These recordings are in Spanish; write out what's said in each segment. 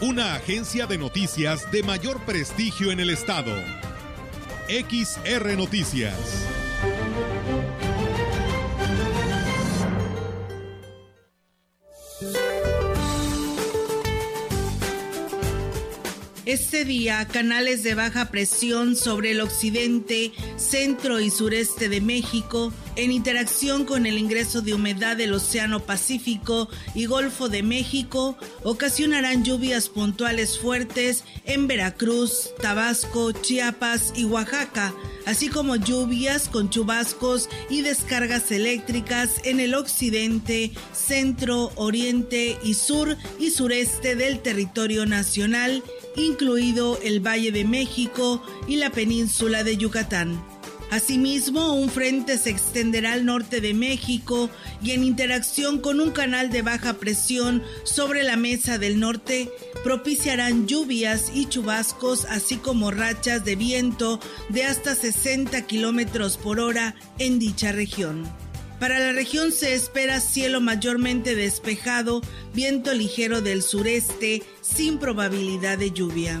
Una agencia de noticias de mayor prestigio en el estado. XR Noticias. Este día, canales de baja presión sobre el occidente, centro y sureste de México, en interacción con el ingreso de humedad del Océano Pacífico y Golfo de México, ocasionarán lluvias puntuales fuertes en Veracruz, Tabasco, Chiapas y Oaxaca, así como lluvias con chubascos y descargas eléctricas en el occidente, centro, oriente y sur y sureste del territorio nacional incluido el Valle de México y la península de Yucatán. Asimismo, un frente se extenderá al norte de México y en interacción con un canal de baja presión sobre la mesa del norte, propiciarán lluvias y chubascos, así como rachas de viento de hasta 60 kilómetros por hora en dicha región. Para la región se espera cielo mayormente despejado, viento ligero del sureste, sin probabilidad de lluvia.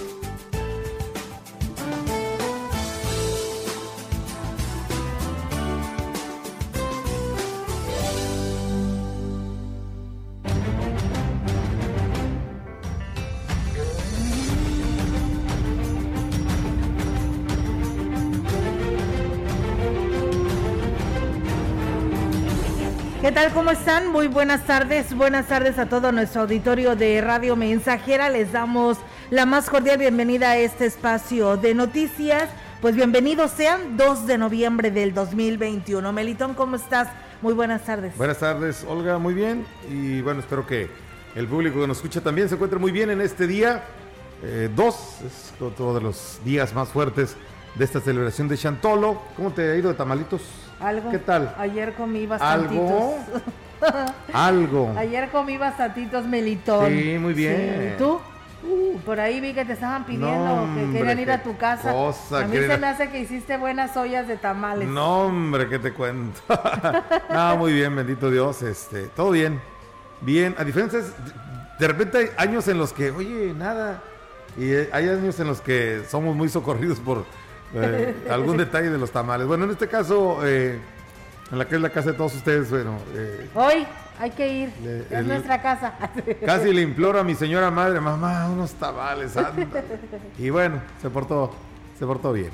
Tal? ¿Cómo están? Muy buenas tardes. Buenas tardes a todo nuestro auditorio de Radio Mensajera. Les damos la más cordial bienvenida a este espacio de noticias. Pues bienvenidos sean 2 de noviembre del 2021. Melitón, ¿cómo estás? Muy buenas tardes. Buenas tardes, Olga, muy bien. Y bueno, espero que el público que nos escucha también se encuentre muy bien en este día. Eh, dos, es otro de los días más fuertes de esta celebración de Chantolo. ¿Cómo te ha ido de tamalitos? Algo. ¿Qué tal? Ayer comí bastantitos. ¿Algo? Algo. Ayer comí bastantitos melitón. Sí, muy bien. ¿Y tú? Uh, por ahí vi que te estaban pidiendo No, que querían ir a tu casa. cosa, a mí se me hace que hiciste buenas ollas de tamales. No, hombre, ¿qué te cuento? no, muy bien, bendito Dios. Este, todo bien. Bien, a diferencia, de repente hay años en los que, oye, nada. Y hay años en los que somos muy socorridos por eh, algún detalle de los tamales. Bueno, en este caso, eh, en la que es la casa de todos ustedes, bueno, eh, Hoy hay que ir. Le- es el- nuestra casa. casi le imploro a mi señora madre, mamá, unos tamales, anda. Y bueno, se portó, se portó bien.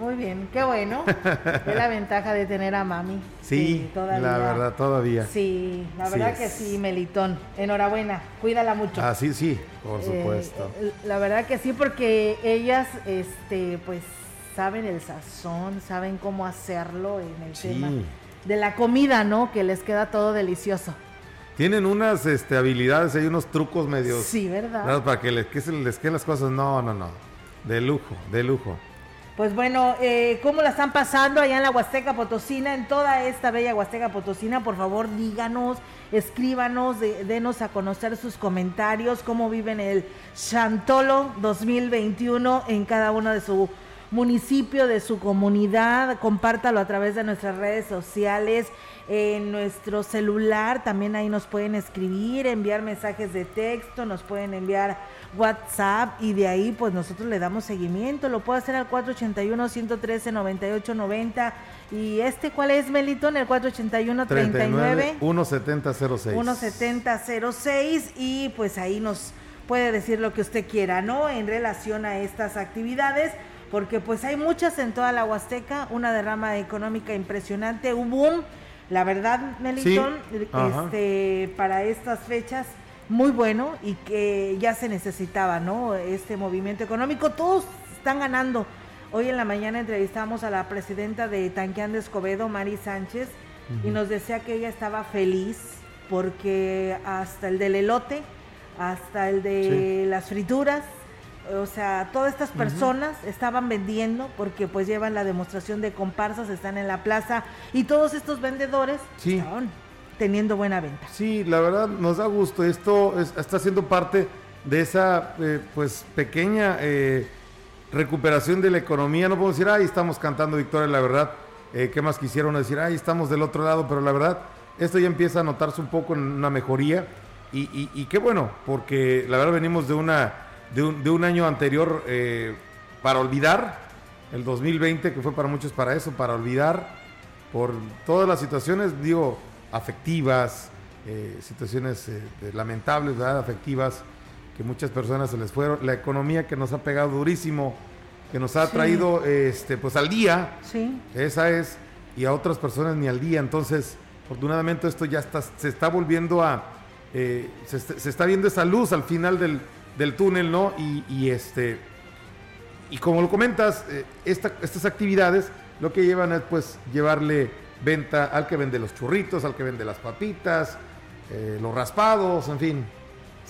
Muy bien, qué bueno. es la ventaja de tener a mami. Sí, todavía. la verdad, todavía. Sí, la Sí verdad es. que sí, Melitón. Enhorabuena, cuídala mucho. Ah, sí, sí, por Eh, supuesto. eh, la verdad que sí, porque ellas, este, pues, saben el sazón, saben cómo hacerlo en el Sí. tema de la comida, ¿no? Que les queda todo delicioso. Tienen unas este, habilidades, hay unos trucos medios Sí, ¿verdad? para que les, que se les queden las cosas. No, no, no. De lujo, de lujo. Pues bueno, eh, ¿cómo la están pasando allá en la Huasteca Potosina, en toda esta bella Huasteca Potosina? Por favor, díganos, escríbanos, de- denos a conocer sus comentarios, cómo viven el Chantolo 2021 en cada uno de su municipio, de su comunidad. Compártalo a través de nuestras redes sociales, en nuestro celular. También ahí nos pueden escribir, enviar mensajes de texto, nos pueden enviar WhatsApp y de ahí pues nosotros le damos seguimiento. Lo puede hacer al 481-113-9890. ¿Y este cuál es, Melitón? El 481-39. 17006. 17006 y pues ahí nos puede decir lo que usted quiera, ¿no? En relación a estas actividades, porque pues hay muchas en toda la Huasteca, una derrama económica impresionante, un boom, la verdad, Melitón, Sí, ajá. este, para estas fechas muy bueno y que ya se necesitaba, ¿no? Este movimiento económico, todos están ganando. Hoy en la mañana entrevistamos a la presidenta de Tanqueán de Escobedo, Mari Sánchez, y nos decía que ella estaba feliz porque hasta el del elote, hasta el de las frituras, o sea, todas estas personas estaban vendiendo porque pues llevan la demostración de comparsas, están en la plaza y todos estos vendedores estaban teniendo buena venta. Sí, la verdad nos da gusto. Esto está siendo parte de esa eh, pues pequeña eh, recuperación de la economía. No podemos decir, ahí estamos cantando victoria, la verdad. Eh, ¿Qué más quisieron decir? Ahí estamos del otro lado, pero la verdad, esto ya empieza a notarse un poco en una mejoría. Y, y qué bueno, porque la verdad venimos de una de un, de un año anterior eh, para olvidar, el 2020, que fue para muchos para eso, para olvidar por todas las situaciones, digo, afectivas, eh, situaciones eh, lamentables, ¿verdad? afectivas, que muchas personas se les fueron, la economía que nos ha pegado durísimo, que nos ha traído este, pues al día, sí. esa es, y a otras personas ni al día, entonces, afortunadamente esto ya está, se está volviendo a, se, se está viendo esa luz al final del, del túnel, ¿no? Y, este, y como lo comentas, eh, estas actividades lo que llevan es pues llevarle venta al que vende los churritos, al que vende las papitas, eh, los raspados, en fin.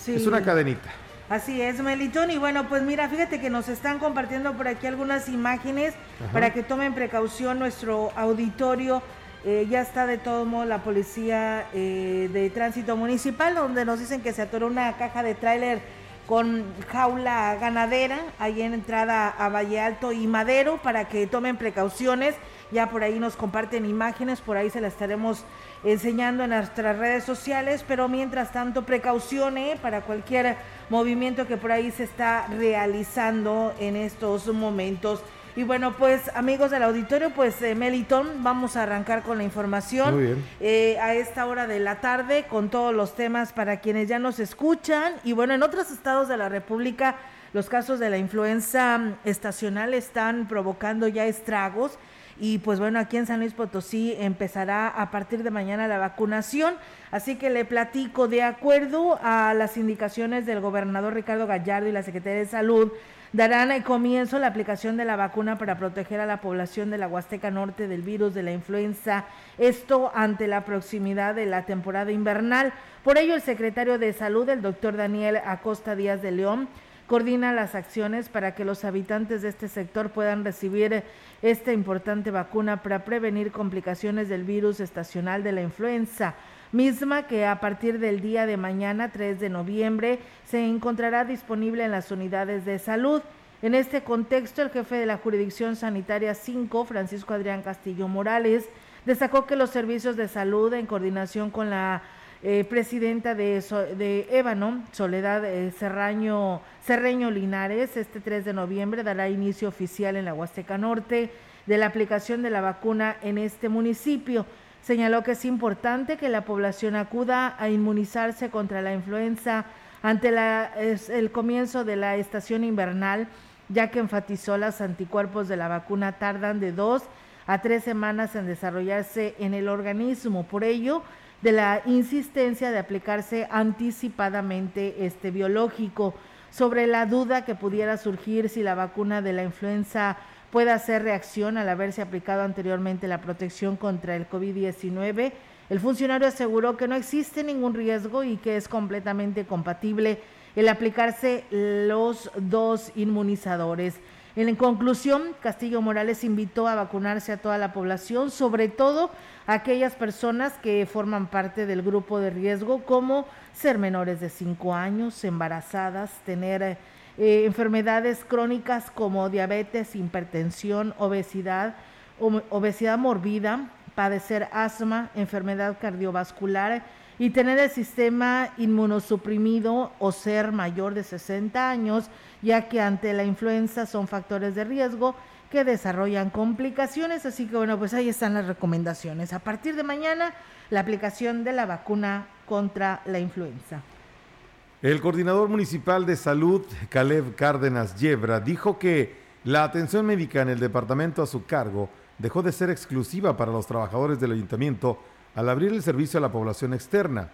Es una cadenita. Así es, Melitón. Y bueno, pues mira, fíjate que nos están compartiendo por aquí algunas imágenes para que tomen precaución nuestro auditorio. Eh, ya está de todo modo la policía de tránsito municipal, donde nos dicen que se atoró una caja de tráiler con jaula ganadera ahí en entrada a Valle Alto y Madero para que tomen precauciones. Ya por ahí nos comparten imágenes, por ahí se las estaremos enseñando en nuestras redes sociales, pero mientras tanto precauciones para cualquier movimiento que por ahí se está realizando en estos momentos. Y bueno, pues amigos del auditorio, pues eh, Melitón, vamos a arrancar con la información. Muy bien. Eh, a esta hora de la tarde con todos los temas para quienes ya nos escuchan. Y bueno, en otros estados de la República los casos de la influenza estacional están provocando ya estragos. Y pues bueno, aquí en San Luis Potosí empezará a partir de mañana la vacunación. Así que le platico de acuerdo a las indicaciones del gobernador Ricardo Gallardo y la Secretaría de Salud darán comienzo la aplicación de la vacuna para proteger a la población de la Huasteca Norte del virus de la influenza, esto ante la proximidad de la temporada invernal. Por ello, el secretario de Salud, el doctor Daniel Acosta Díaz de León, coordina las acciones para que los habitantes de este sector puedan recibir esta importante vacuna para prevenir complicaciones del virus estacional de la influenza misma que a partir del día de mañana, 3 de noviembre, se encontrará disponible en las unidades de salud. En este contexto, el jefe de la jurisdicción sanitaria 5, Francisco Adrián Castillo Morales, destacó que los servicios de salud, en coordinación con la eh, presidenta de, de Ébano, Soledad eh, Serraño, Cerreño Linares, este 3 de noviembre dará inicio oficial en la Huasteca Norte de la aplicación de la vacuna en este municipio. Señaló que es importante que la población acuda a inmunizarse contra la influenza ante el comienzo de la estación invernal, ya que enfatizó los anticuerpos de la vacuna tardan de dos a tres semanas en desarrollarse en el organismo. Por ello, de la insistencia de aplicarse anticipadamente este biológico. Sobre la duda que pudiera surgir si la vacuna de la influenza puede hacer reacción al haberse aplicado anteriormente la protección contra el COVID-19. El funcionario aseguró que no existe ningún riesgo y que es completamente compatible el aplicarse los dos inmunizadores. En conclusión, Castillo Morales invitó a vacunarse a toda la población, sobre todo a aquellas personas que forman parte del grupo de riesgo, como ser menores de 5 años, embarazadas, tener eh, enfermedades crónicas como diabetes, hipertensión, obesidad, obesidad morbida, padecer asma, enfermedad cardiovascular y tener el sistema inmunosuprimido o ser mayor de 60 años, ya que ante la influenza son factores de riesgo que desarrollan complicaciones. Así que bueno, pues ahí están las recomendaciones. A partir de mañana, la aplicación de la vacuna contra la influenza. El coordinador municipal de salud, Caleb Cárdenas Yebra, dijo que la atención médica en el departamento a su cargo dejó de ser exclusiva para los trabajadores del ayuntamiento al abrir el servicio a la población externa.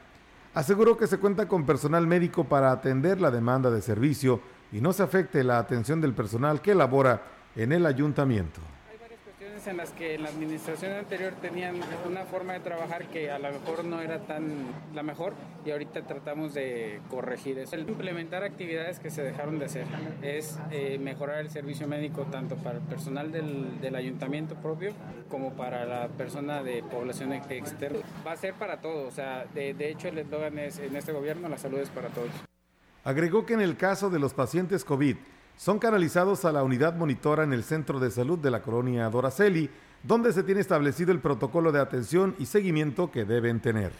Aseguró que se cuenta con personal médico para atender la demanda de servicio y no se afecte la atención del personal que labora en el ayuntamiento en las que en la administración anterior tenían una forma de trabajar que a lo mejor no era tan la mejor y ahorita tratamos de corregir eso. implementar actividades que se dejaron de hacer es eh, mejorar el servicio médico tanto para el personal del, del ayuntamiento propio como para la persona de población externa. Va a ser para todos, o sea, de, de hecho el eslogan es en este gobierno la salud es para todos. Agregó que en el caso de los pacientes COVID son canalizados a la unidad monitora en el Centro de Salud de la colonia Doraceli, donde se tiene establecido el protocolo de atención y seguimiento que deben tener.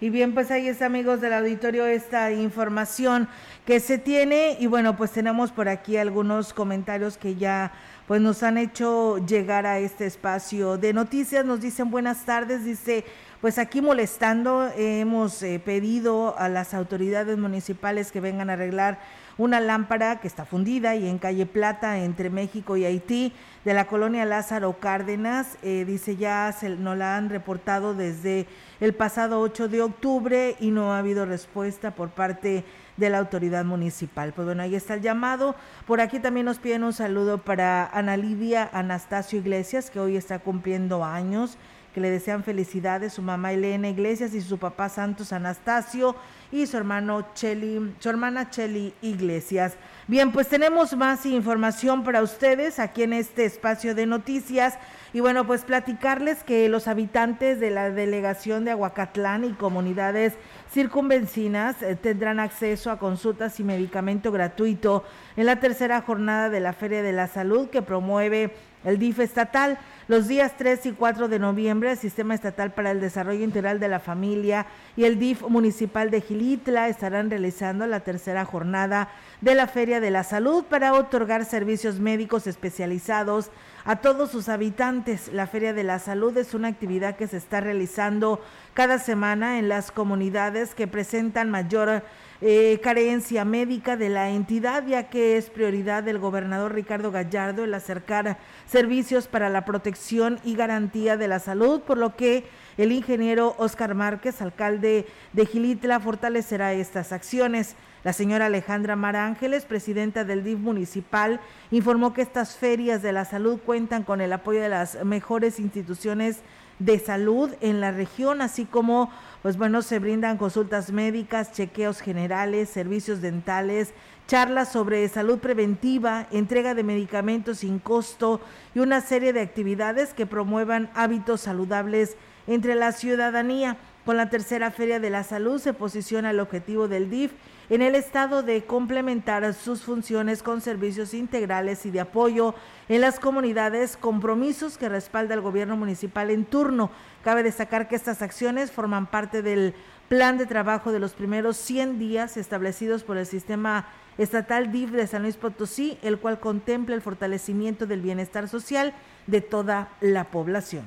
Y bien, pues ahí está, amigos del auditorio, esta información que se tiene. Y bueno, pues tenemos por aquí algunos comentarios que ya pues nos han hecho llegar a este espacio de noticias. Nos dicen buenas tardes, dice, pues aquí molestando, hemos eh, pedido a las autoridades municipales que vengan a arreglar una lámpara que está fundida y en calle Plata entre México y Haití de la colonia Lázaro Cárdenas. Eh, dice ya se, nos la han reportado desde el pasado 8 de octubre y no ha habido respuesta por parte de la autoridad municipal. Pues bueno, ahí está el llamado. Por aquí también nos piden un saludo para Ana Lidia Anastasio Iglesias, que hoy está cumpliendo años que le desean felicidades su mamá Elena Iglesias y su papá Santos Anastasio y su hermano Cheli, su hermana Cheli Iglesias. Bien, pues tenemos más información para ustedes aquí en este espacio de noticias. Y bueno, pues platicarles que los habitantes de la delegación de Aguacatlán y comunidades circunvencinas eh, tendrán acceso a consultas y medicamento gratuito en la tercera jornada de la Feria de la Salud que promueve el DIF estatal. Los días 3 y 4 de noviembre, el Sistema Estatal para el Desarrollo Integral de la Familia y el DIF Municipal de Gilitla estarán realizando la tercera jornada de la Feria de la Salud para otorgar servicios médicos especializados a todos sus habitantes. La Feria de la Salud es una actividad que se está realizando cada semana en las comunidades que presentan mayor eh, carencia médica de la entidad, ya que es prioridad del gobernador Ricardo Gallardo el acercar servicios para la protección y garantía de la salud, por lo que el ingeniero Oscar Márquez, alcalde de Gilitla, fortalecerá estas acciones. La señora Alejandra Mara Ángeles, presidenta del DIF municipal, informó que estas ferias de la salud cuentan con el apoyo de las mejores instituciones de salud en la región, así como, pues bueno, se brindan consultas médicas, chequeos generales, servicios dentales, charlas sobre salud preventiva, entrega de medicamentos sin costo y una serie de actividades que promuevan hábitos saludables entre la ciudadanía. Con la tercera Feria de la Salud se posiciona el objetivo del DIF en el estado de complementar sus funciones con servicios integrales y de apoyo en las comunidades, compromisos que respalda el gobierno municipal en turno. Cabe destacar que estas acciones forman parte del plan de trabajo de los primeros 100 días establecidos por el sistema estatal DIF de San Luis Potosí, el cual contempla el fortalecimiento del bienestar social de toda la población.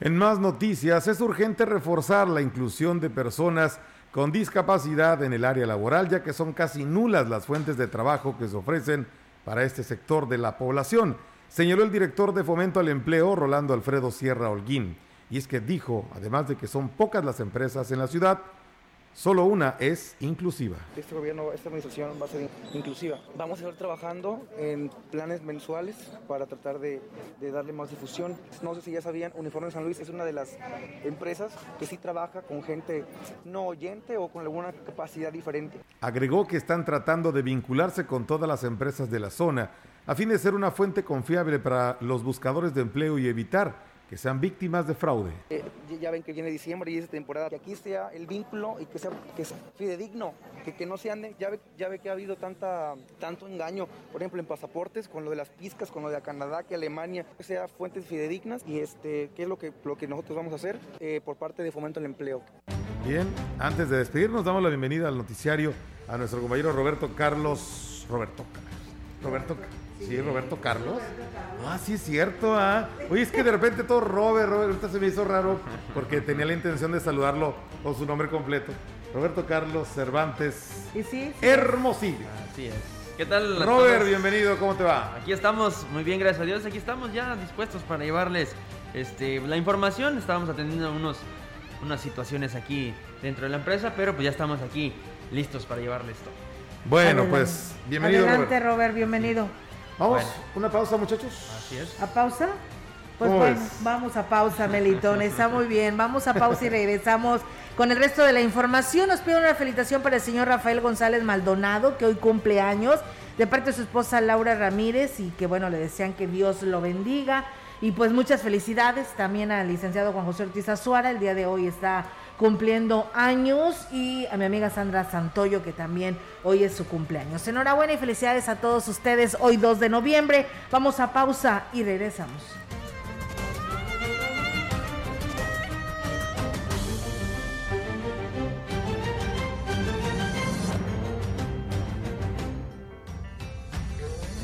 En más noticias, es urgente reforzar la inclusión de personas con discapacidad en el área laboral, ya que son casi nulas las fuentes de trabajo que se ofrecen para este sector de la población, señaló el director de Fomento al Empleo, Rolando Alfredo Sierra Holguín. Y es que dijo, además de que son pocas las empresas en la ciudad, Solo una es inclusiva. Este gobierno, esta administración va a ser inclusiva. Vamos a estar trabajando en planes mensuales para tratar de, darle más difusión. No sé si ya sabían, Uniforme San Luis es una de las empresas que sí trabaja con gente no oyente o con alguna capacidad diferente. Agregó que están tratando de vincularse con todas las empresas de la zona a fin de ser una fuente confiable para los buscadores de empleo y evitar que sean víctimas de fraude. Eh, ya ven que viene diciembre y es temporada, que aquí sea el vínculo y que sea, que fidedigno, que, que no se ande, ya ve, ya ve que ha habido tanta, tanto engaño, por ejemplo en pasaportes, con lo de las piscas, con lo de Canadá, que Alemania, que sea fuentes fidedignas y este, qué es lo que, lo que nosotros vamos a hacer eh, por parte de Fomento al Empleo. Bien, antes de despedirnos, damos la bienvenida al noticiario a nuestro compañero Roberto Carlos. Roberto. Roberto. Sí, Roberto Carlos. Ah, sí es cierto, ah. Oye, es que de repente todo Robert, Robert, ahorita se me hizo raro porque tenía la intención de saludarlo con su nombre completo. Roberto Carlos Cervantes. ¿Y sí? Hermosillo. Así es. ¿Qué tal? Robert, bienvenido, ¿cómo te va? Aquí estamos, muy bien, gracias a Dios. Aquí estamos ya dispuestos para llevarles este, la información. Estábamos atendiendo unos, unas situaciones aquí dentro de la empresa, pero pues ya estamos aquí listos para llevarles esto. Bueno, pues bienvenido. Adelante, Robert bienvenido. Vamos, una pausa, muchachos. Así es. ¿A pausa? Pues bueno, vamos a pausa, Melitón. Está muy bien. Vamos a pausa y regresamos con el resto de la información. Nos pide una felicitación para el señor Rafael González Maldonado, que hoy cumple años, de parte de su esposa Laura Ramírez, y que bueno, le desean que Dios lo bendiga. Y pues muchas felicidades también al licenciado Juan José Ortiz Azuara. El día de hoy está cumpliendo años y a mi amiga Sandra Santoyo que también hoy es su cumpleaños. Enhorabuena y felicidades a todos ustedes hoy 2 de noviembre. Vamos a pausa y regresamos.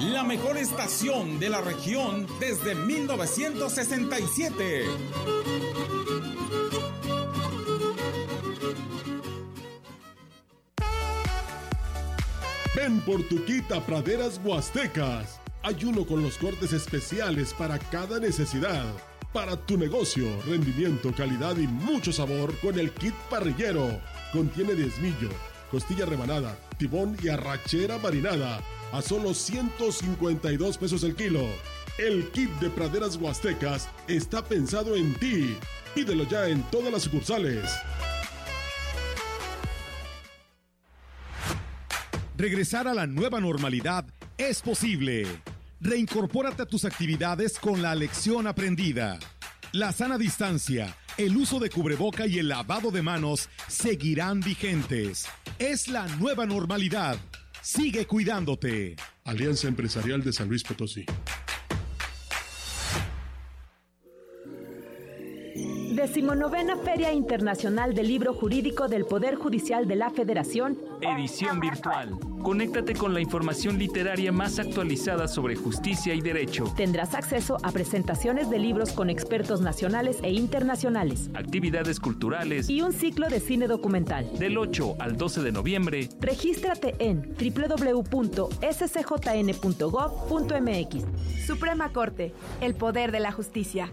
la mejor estación de la región desde 1967. Ven por tu quita praderas huastecas. Hay uno con los cortes especiales para cada necesidad. Para tu negocio, rendimiento, calidad y mucho sabor con el kit parrillero. Contiene diezmillo, costilla rebanada, tibón y arrachera marinada a solo 152 pesos el kilo. El kit de praderas huastecas está pensado en ti. Pídelo ya en todas las sucursales. Regresar a la nueva normalidad es posible. Reincorpórate a tus actividades con la lección aprendida. La sana distancia, el uso de cubreboca y el lavado de manos seguirán vigentes. Es la nueva normalidad. Sigue cuidándote. Alianza Empresarial de San Luis Potosí. Decimonovena Feria Internacional del Libro Jurídico del Poder Judicial de la Federación. Edición virtual. Conéctate con la información literaria más actualizada sobre justicia y derecho. Tendrás acceso a presentaciones de libros con expertos nacionales e internacionales. Actividades culturales. Y un ciclo de cine documental. Del 8 al 12 de noviembre. Regístrate en www.scjn.gov.mx. Suprema Corte. El poder de la justicia.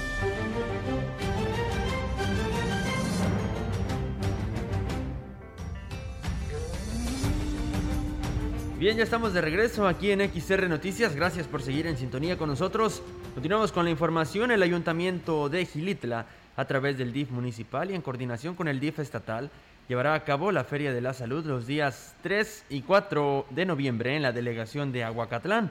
Bien, ya estamos de regreso aquí en XR Noticias. Gracias por seguir en sintonía con nosotros. Continuamos con la información. El Ayuntamiento de Gilitla, a través del DIF municipal y en coordinación con el DIF estatal, llevará a cabo la Feria de la Salud los días 3 y 4 de noviembre en la delegación de Aguacatlán.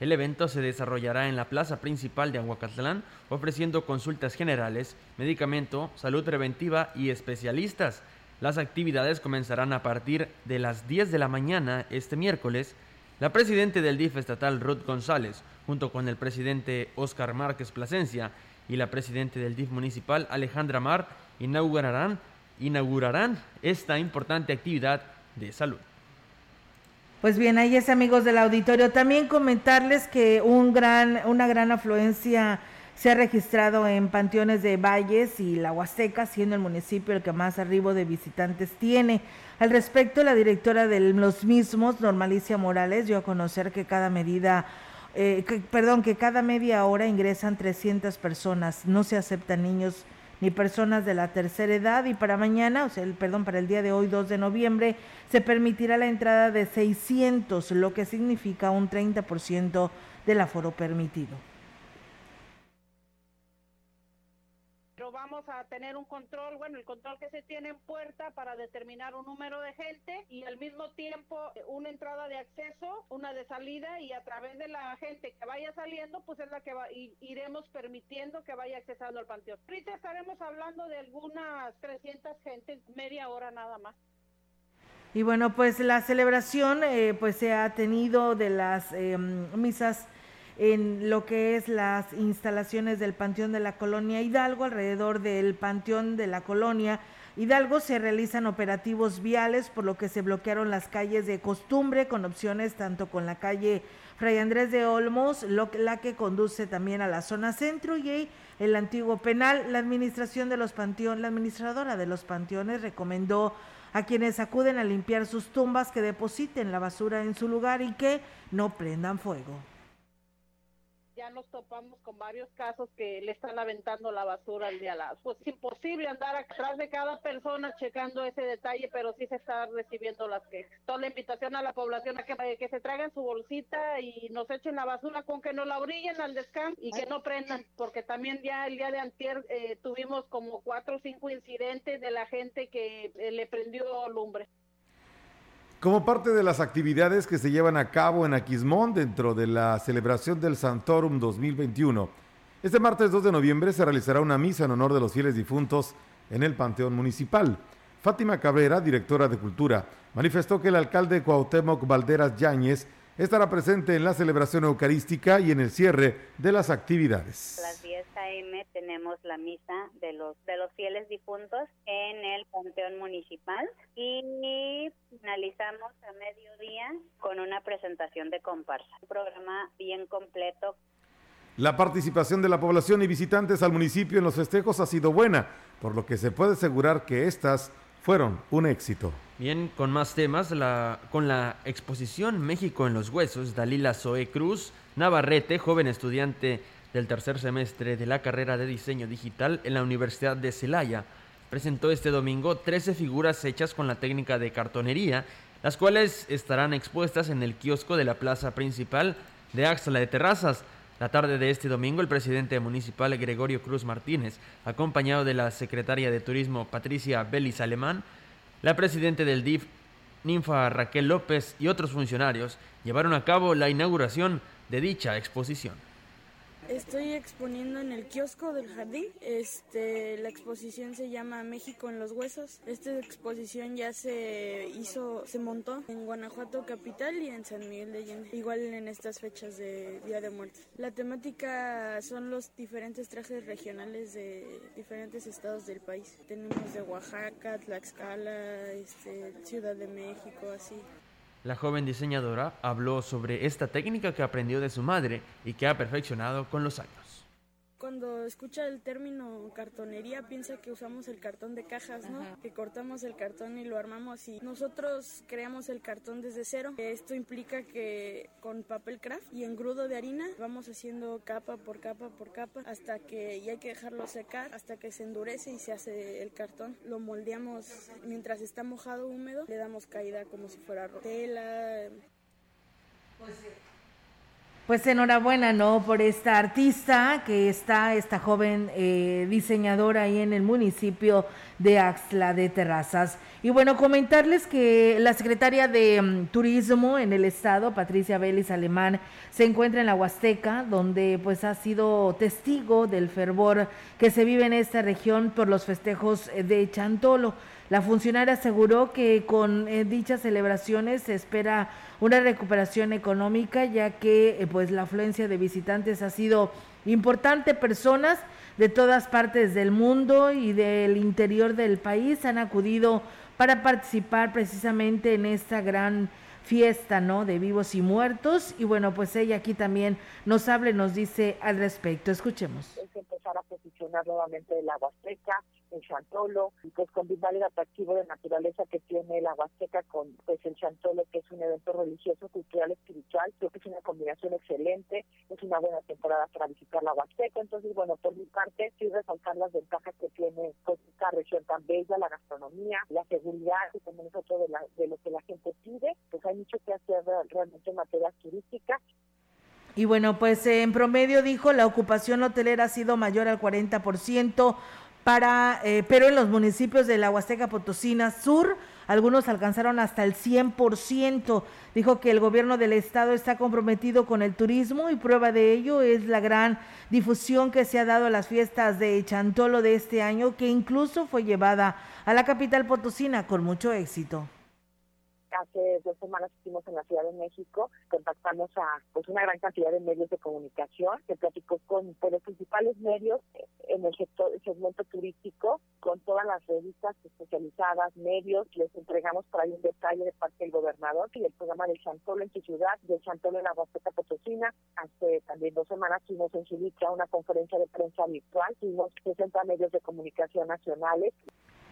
El evento se desarrollará en la plaza principal de Aguacatlán, ofreciendo consultas generales, medicamento, salud preventiva y especialistas. Las actividades comenzarán a partir de las 10 de la mañana este miércoles. La presidenta del DIF estatal Ruth González, junto con el presidente Óscar Márquez Plasencia y la presidenta del DIF municipal Alejandra Mar, inaugurarán, esta importante actividad de salud. Pues bien, ahí es amigos del auditorio. También comentarles que una gran afluencia se ha registrado en Panteones de Valles y La Huasteca, siendo el municipio el que más arribo de visitantes tiene. Al respecto, la directora de los mismos, Normalicia Morales, dio a conocer que cada medida, eh, perdón, que cada media hora ingresan 300 personas. No se aceptan niños ni personas de la tercera edad y para mañana, o sea, el, perdón, para el día de hoy, 2 de noviembre, se permitirá la entrada de 600, lo que significa un 30% del aforo permitido. pero vamos a tener un control, bueno, el control que se tiene en puerta para determinar un número de gente y al mismo tiempo una entrada de acceso, una de salida y a través de la gente que vaya saliendo, pues es la que va, iremos permitiendo que vaya accesando al panteón. Ahorita estaremos hablando de algunas 300 gentes, media hora nada más. Y bueno, pues la celebración eh, pues se ha tenido de las em, misas en lo que es las instalaciones del Panteón de la Colonia Hidalgo, alrededor del Panteón de la Colonia Hidalgo se realizan operativos viales, por lo que se bloquearon las calles de costumbre con opciones tanto con la calle Fray Andrés de Olmos, la que conduce también a la zona centro y el antiguo penal. La administración de los panteones, la administradora de los panteones recomendó a quienes acuden a limpiar sus tumbas que depositen la basura en su lugar y que no prendan fuego ya nos topamos con varios casos que le están aventando la basura al día lado. Pues es imposible andar atrás de cada persona checando ese detalle, pero sí se está recibiendo las quejas. Toda la invitación a la población a que, que se traigan su bolsita y nos echen la basura con que no la brillen al descanso y que no prendan, porque también ya el día de antier eh, tuvimos como cuatro o cinco incidentes de la gente que eh, le prendió lumbre. Como parte de las actividades que se llevan a cabo en Aquismón dentro de la celebración del Santorum 2021, este martes 2 de noviembre se realizará una misa en honor de los fieles difuntos en el Panteón Municipal. Fátima Cabrera, directora de Cultura, manifestó que el alcalde Cuauhtémoc Valderas Yáñez estará presente en la celebración eucarística y en el cierre de las actividades. A las 10 a.m. tenemos la misa de los, de los fieles difuntos en el Panteón Municipal y finalizamos a mediodía con una presentación de comparsa. Un programa bien completo. La participación de la población y visitantes al municipio en los festejos ha sido buena, por lo que se puede asegurar que estas fueron un éxito. Bien, con más temas, con la exposición México en los Huesos, Dalila Zoe Cruz Navarrete, joven estudiante del tercer semestre de la carrera de diseño digital en la Universidad de Celaya, presentó este domingo 13 figuras hechas con la técnica de cartonería, las cuales estarán expuestas en el kiosco de la plaza principal de Axla de Terrazas. La tarde de este domingo, el presidente municipal Gregorio Cruz Martínez, acompañado de la secretaria de Turismo Patricia Belis Alemán, la presidenta del DIF Ninfa Raquel López y otros funcionarios llevaron a cabo la inauguración de dicha exposición. Estoy exponiendo en el kiosco del jardín. Este, la exposición se llama México en los huesos. Esta exposición ya se hizo, se montó en Guanajuato capital y en San Miguel de Allende, igual en estas fechas de Día de Muertos. La temática son los diferentes trajes regionales de diferentes estados del país. Tenemos de Oaxaca, Tlaxcala, este, Ciudad de México, así. La joven diseñadora habló sobre esta técnica que aprendió de su madre y que ha perfeccionado con los años cuando escucha el término cartonería piensa que usamos el cartón de cajas, ¿no? Que cortamos el cartón y lo armamos y nosotros creamos el cartón desde cero. Esto implica que con papel craft y engrudo de harina vamos haciendo capa por capa por capa hasta que ya hay que dejarlo secar, hasta que se endurece y se hace el cartón. Lo moldeamos mientras está mojado húmedo, le damos caída como si fuera tela. Pues pues enhorabuena, ¿no? Por esta artista que está, esta joven eh, diseñadora ahí en el municipio de Axla de Terrazas. Y bueno, comentarles que la secretaria de mm, Turismo en el estado, Patricia Vélez Alemán, se encuentra en la Huasteca, donde pues ha sido testigo del fervor que se vive en esta región por los festejos de Chantolo. La funcionaria aseguró que con eh, dichas celebraciones se espera una recuperación económica, ya que eh, pues la afluencia de visitantes ha sido importante. Personas de todas partes del mundo y del interior del país han acudido para participar precisamente en esta gran fiesta, ¿no? De vivos y muertos. Y bueno, pues ella aquí también nos habla y nos dice al respecto. Escuchemos. Es empezar a posicionar nuevamente la Huasteca, el Chantolo, pues combinar el atractivo de naturaleza que tiene la Huasteca con pues el Chantolo, que es un evento religioso, cultural, espiritual. Creo que es una combinación excelente, es una buena temporada para visitar la Huasteca. Entonces, bueno, por mi parte, sí resaltar las ventajas que tiene pues, esta región tan bella, la gastronomía, la seguridad, y también es otro de, la, de lo que la gente pide. Pues hay mucho que hacer realmente en materia turística y bueno, pues en promedio dijo la ocupación hotelera ha sido mayor al 40% para, eh, pero en los municipios de la Huasteca Potosina Sur, algunos alcanzaron hasta el 100%. Dijo que el gobierno del estado está comprometido con el turismo y prueba de ello es la gran difusión que se ha dado a las fiestas de Chantolo de este año, que incluso fue llevada a la capital potosina con mucho éxito hace dos semanas estuvimos en la Ciudad de México, contactamos a pues una gran cantidad de medios de comunicación, se platicó con pues, los principales medios en el sector el segmento turístico, con todas las revistas especializadas, medios, les entregamos por ahí un detalle de parte del gobernador y el programa de Chantolo en su ciudad, de Chantolo en la Huasteca Potosina. Hace también dos semanas tuvimos en Chilicha una conferencia de prensa virtual, tuvimos 60 medios de comunicación nacionales.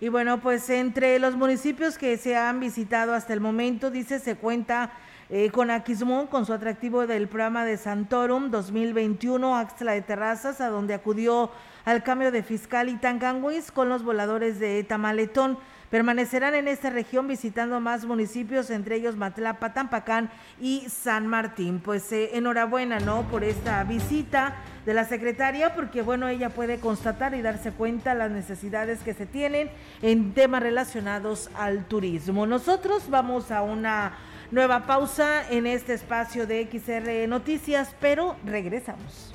Y bueno, pues entre los municipios que se han visitado hasta el momento, dice, se cuenta eh, con Aquismón, con su atractivo del programa de Santorum 2021, Axla de Terrazas, a donde acudió al cambio de fiscal y con los voladores de Tamaletón. Permanecerán en esta región visitando más municipios, entre ellos Matlapa, Tampacán y San Martín. Pues eh, enhorabuena, ¿no? Por esta visita de la secretaria, porque bueno, ella puede constatar y darse cuenta las necesidades que se tienen en temas relacionados al turismo. Nosotros vamos a una nueva pausa en este espacio de XR Noticias, pero regresamos.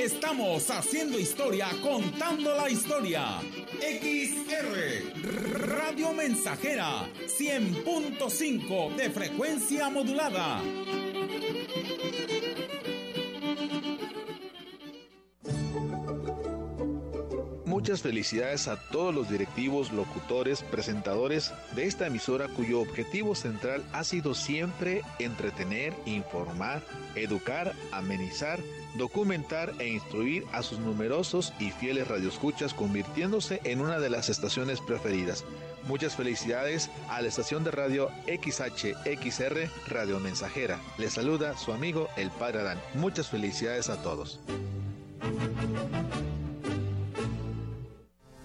Estamos haciendo historia, contando la historia. XR Radio Mensajera 100.5 de frecuencia modulada. Muchas felicidades a todos los directivos, locutores, presentadores de esta emisora cuyo objetivo central ha sido siempre entretener, informar, educar, amenizar, documentar e instruir a sus numerosos y fieles radioescuchas convirtiéndose en una de las estaciones preferidas. Muchas felicidades a la estación de radio XHXR Radio Mensajera. Les saluda su amigo el Padre Adán. Muchas felicidades a todos.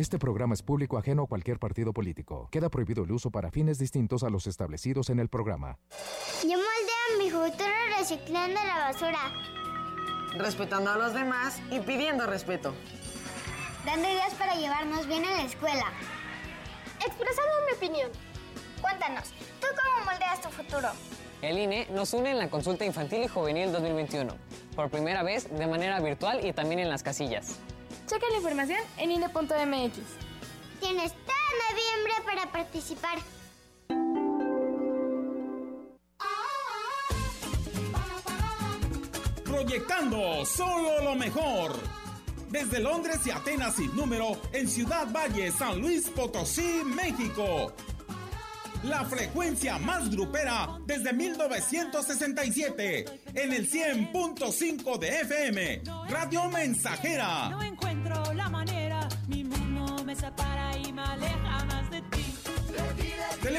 Este programa es público ajeno a cualquier partido político. Queda prohibido el uso para fines distintos a los establecidos en el programa. Yo moldeo mi futuro reciclando la basura. Respetando a los demás y pidiendo respeto. Dando ideas para llevarnos bien en la escuela. Expresando mi opinión. Cuéntanos, ¿tú cómo moldeas tu futuro? El INE nos une en la consulta infantil y juvenil 2021. Por primera vez de manera virtual y también en las casillas. Checa la información en INE.mx. Tienes todo noviembre para participar. Proyectando solo lo mejor. Desde Londres y Atenas sin número en Ciudad Valle, San Luis Potosí, México. La frecuencia más grupera desde 1967 en el 100.5 de FM. Radio Mensajera.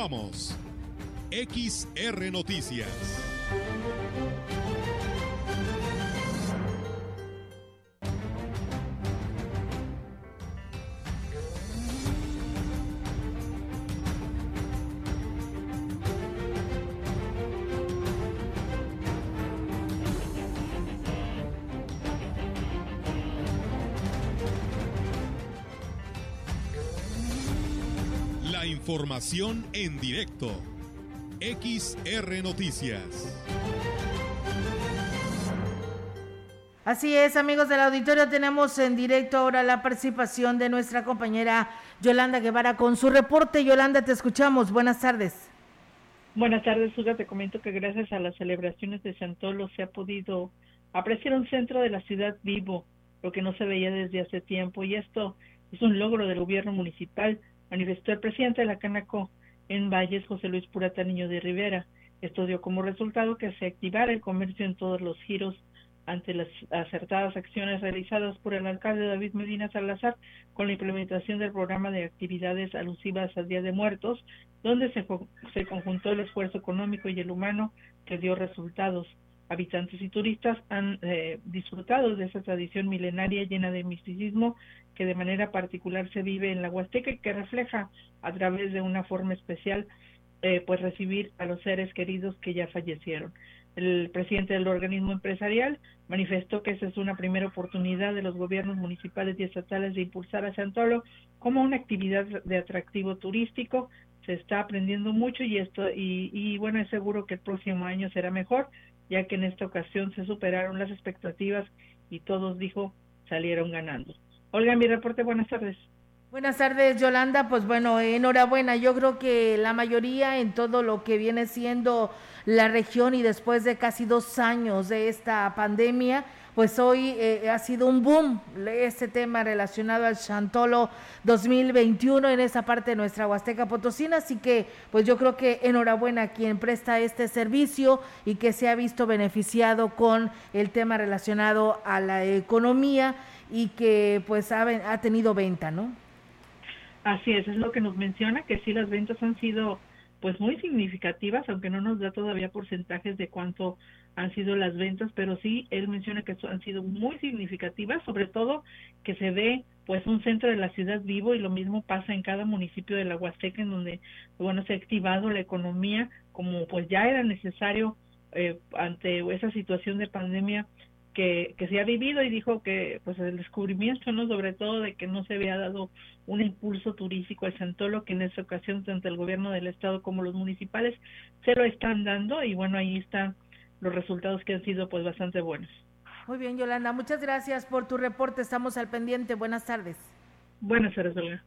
Continuamos. XR Noticias. Información en directo. XR Noticias. Así es, amigos del auditorio, tenemos en directo ahora la participación de nuestra compañera Yolanda Guevara con su reporte. Yolanda, te escuchamos. Buenas tardes. Buenas tardes, Suga. Te comento que gracias a las celebraciones de Santolo se ha podido apreciar un centro de la ciudad vivo, lo que no se veía desde hace tiempo. Y esto es un logro del gobierno municipal, manifestó el presidente de la Canaco en Valles, José Luis Purata Niño de Rivera. Esto dio como resultado que se activara el comercio en todos los giros ante las acertadas acciones realizadas por el alcalde David Medina Salazar con la implementación del programa de actividades alusivas al Día de Muertos, donde se, se conjuntó el esfuerzo económico y el humano que dio resultados. Habitantes y turistas han eh, disfrutado de esa tradición milenaria llena de misticismo que de manera particular se vive en la Huasteca y que refleja a través de una forma especial eh, pues recibir a los seres queridos que ya fallecieron. El presidente del organismo empresarial manifestó que esa es una primera oportunidad de los gobiernos municipales y estatales de impulsar a Santolo como una actividad de atractivo turístico. Se está aprendiendo mucho y esto y, y bueno es seguro que el próximo año será mejor, ya que en esta ocasión se superaron las expectativas y todos dijo salieron ganando. Olga, mi reporte. Buenas tardes. Buenas tardes, Yolanda. Pues bueno, enhorabuena. Yo creo que la mayoría en todo lo que viene siendo la región y después de casi dos años de esta pandemia, pues hoy eh, ha sido un boom este tema relacionado al Chantolo 2021 en esa parte de nuestra Huasteca Potosina. Así que, pues yo creo que enhorabuena a quien presta este servicio y que se ha visto beneficiado con el tema relacionado a la economía y que pues ha, ha tenido venta, ¿no? Así es, es lo que nos menciona, que sí las ventas han sido pues muy significativas, aunque no nos da todavía porcentajes de cuánto han sido las ventas, pero sí él menciona que han sido muy significativas, sobre todo que se ve pues un centro de la ciudad vivo y lo mismo pasa en cada municipio de la Huasteca en donde bueno se ha activado la economía como pues ya era necesario eh, ante esa situación de pandemia que, que, se ha vivido y dijo que pues el descubrimiento no sobre todo de que no se había dado un impulso turístico al Santolo que en esta ocasión tanto el gobierno del estado como los municipales se lo están dando y bueno ahí están los resultados que han sido pues bastante buenos. Muy bien Yolanda, muchas gracias por tu reporte, estamos al pendiente, buenas tardes. Buenas tardes, Olga.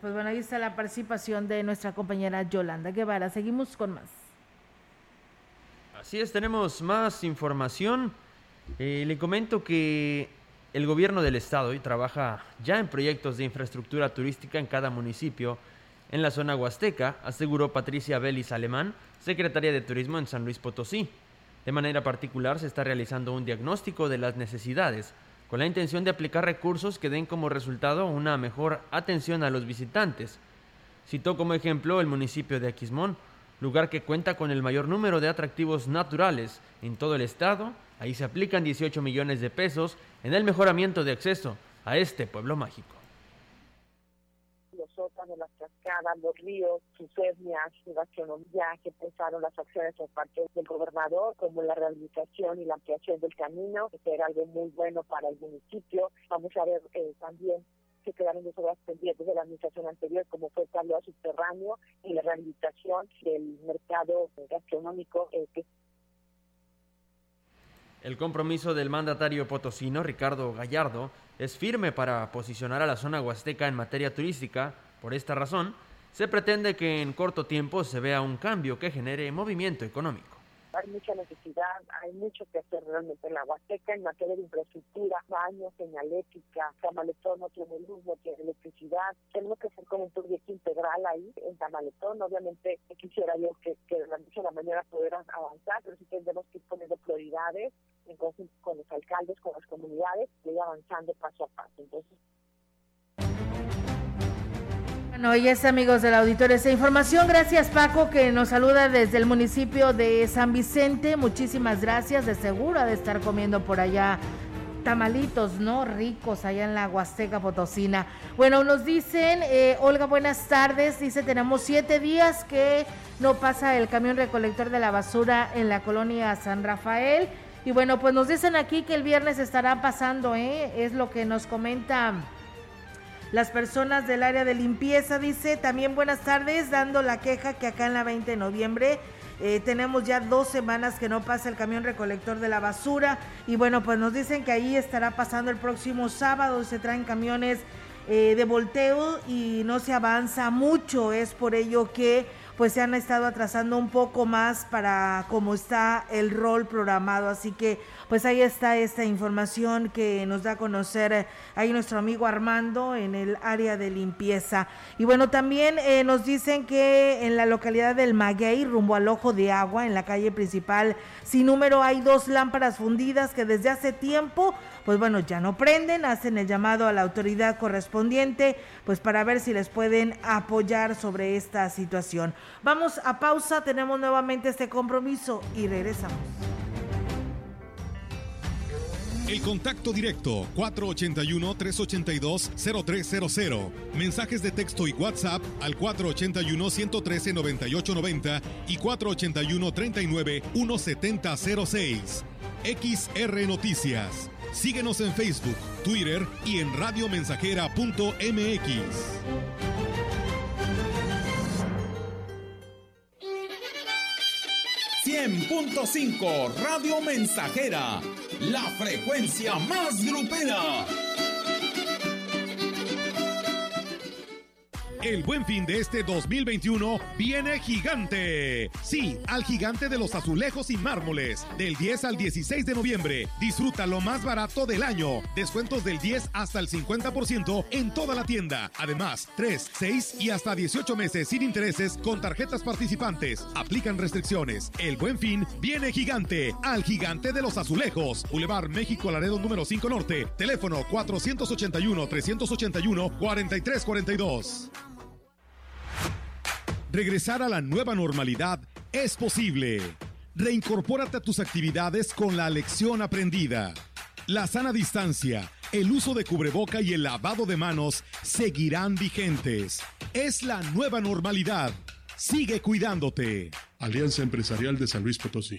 Pues bueno, ahí está la participación de nuestra compañera Yolanda Guevara. Seguimos con más. Así es, tenemos más información. Eh, le comento que el gobierno del estado hoy trabaja ya en proyectos de infraestructura turística en cada municipio en la zona huasteca, aseguró Patricia Vélez Alemán, secretaria de Turismo en San Luis Potosí. De manera particular se está realizando un diagnóstico de las necesidades con la intención de aplicar recursos que den como resultado una mejor atención a los visitantes. Citó como ejemplo el municipio de Aquismón, lugar que cuenta con el mayor número de atractivos naturales en todo el estado Ahí se aplican 18 millones de pesos en el mejoramiento de acceso a este pueblo mágico. Cascadas, los ríos, sus etnias, su gastronomía, que pensaron las acciones por parte del gobernador, como la rehabilitación y la ampliación del camino, que será algo muy bueno para el municipio. Vamos a ver eh, también que quedaron dos obras pendientes de la administración anterior, como fue el tablero subterráneo y la rehabilitación del mercado gastronómico eh, que el compromiso del mandatario potosino, Ricardo Gallardo, es firme para posicionar a la zona huasteca en materia turística. Por esta razón, se pretende que en corto tiempo se vea un cambio que genere movimiento económico. Hay mucha necesidad, hay mucho que hacer realmente en la Huasteca en materia de infraestructura, baños, señalética, Tamaletón no tiene luz, no tiene electricidad, tenemos que hacer como un proyecto integral ahí en Tamaletón, obviamente quisiera yo que, que de la noche a la mañana pudieran avanzar, pero sí tendremos que ir poniendo prioridades en conjunto con los alcaldes, con las comunidades, y ir avanzando paso a paso. Entonces, bueno, y es amigos del auditorio esa información. Gracias Paco que nos saluda desde el municipio de San Vicente. Muchísimas gracias. De seguro de estar comiendo por allá tamalitos, ¿no? Ricos allá en la Huasteca Potosina. Bueno, nos dicen, eh, Olga, buenas tardes. Dice, tenemos siete días que no pasa el camión recolector de la basura en la colonia San Rafael. Y bueno, pues nos dicen aquí que el viernes estará pasando, ¿eh? Es lo que nos comenta las personas del área de limpieza, dice, también buenas tardes, dando la queja que acá en la 20 de noviembre eh, tenemos ya dos semanas que no pasa el camión recolector de la basura. Y bueno, pues nos dicen que ahí estará pasando el próximo sábado, se traen camiones eh, de volteo y no se avanza mucho, es por ello que pues se han estado atrasando un poco más para cómo está el rol programado. Así que pues ahí está esta información que nos da a conocer eh, ahí nuestro amigo Armando en el área de limpieza. Y bueno, también eh, nos dicen que en la localidad del Maguey, rumbo al ojo de agua, en la calle principal sin número, hay dos lámparas fundidas que desde hace tiempo pues bueno, ya no prenden, hacen el llamado a la autoridad correspondiente, pues para ver si les pueden apoyar sobre esta situación. Vamos a pausa, tenemos nuevamente este compromiso y regresamos. El contacto directo 481-382-0300. Mensajes de texto y WhatsApp al 481-113-9890 y 481-39-1706. XR Noticias. Síguenos en Facebook, Twitter y en radiomensajera.mx. 100.5 Radio Mensajera, la frecuencia más grupera. El buen fin de este 2021 viene gigante. Sí, al gigante de los azulejos y mármoles. Del 10 al 16 de noviembre. Disfruta lo más barato del año. Descuentos del 10 hasta el 50% en toda la tienda. Además, 3, 6 y hasta 18 meses sin intereses con tarjetas participantes. Aplican restricciones. El buen fin viene gigante. Al gigante de los azulejos. Boulevard México Laredo número 5 Norte. Teléfono 481-381-4342. Regresar a la nueva normalidad es posible. Reincorpórate a tus actividades con la lección aprendida. La sana distancia, el uso de cubreboca y el lavado de manos seguirán vigentes. Es la nueva normalidad. Sigue cuidándote. Alianza Empresarial de San Luis Potosí.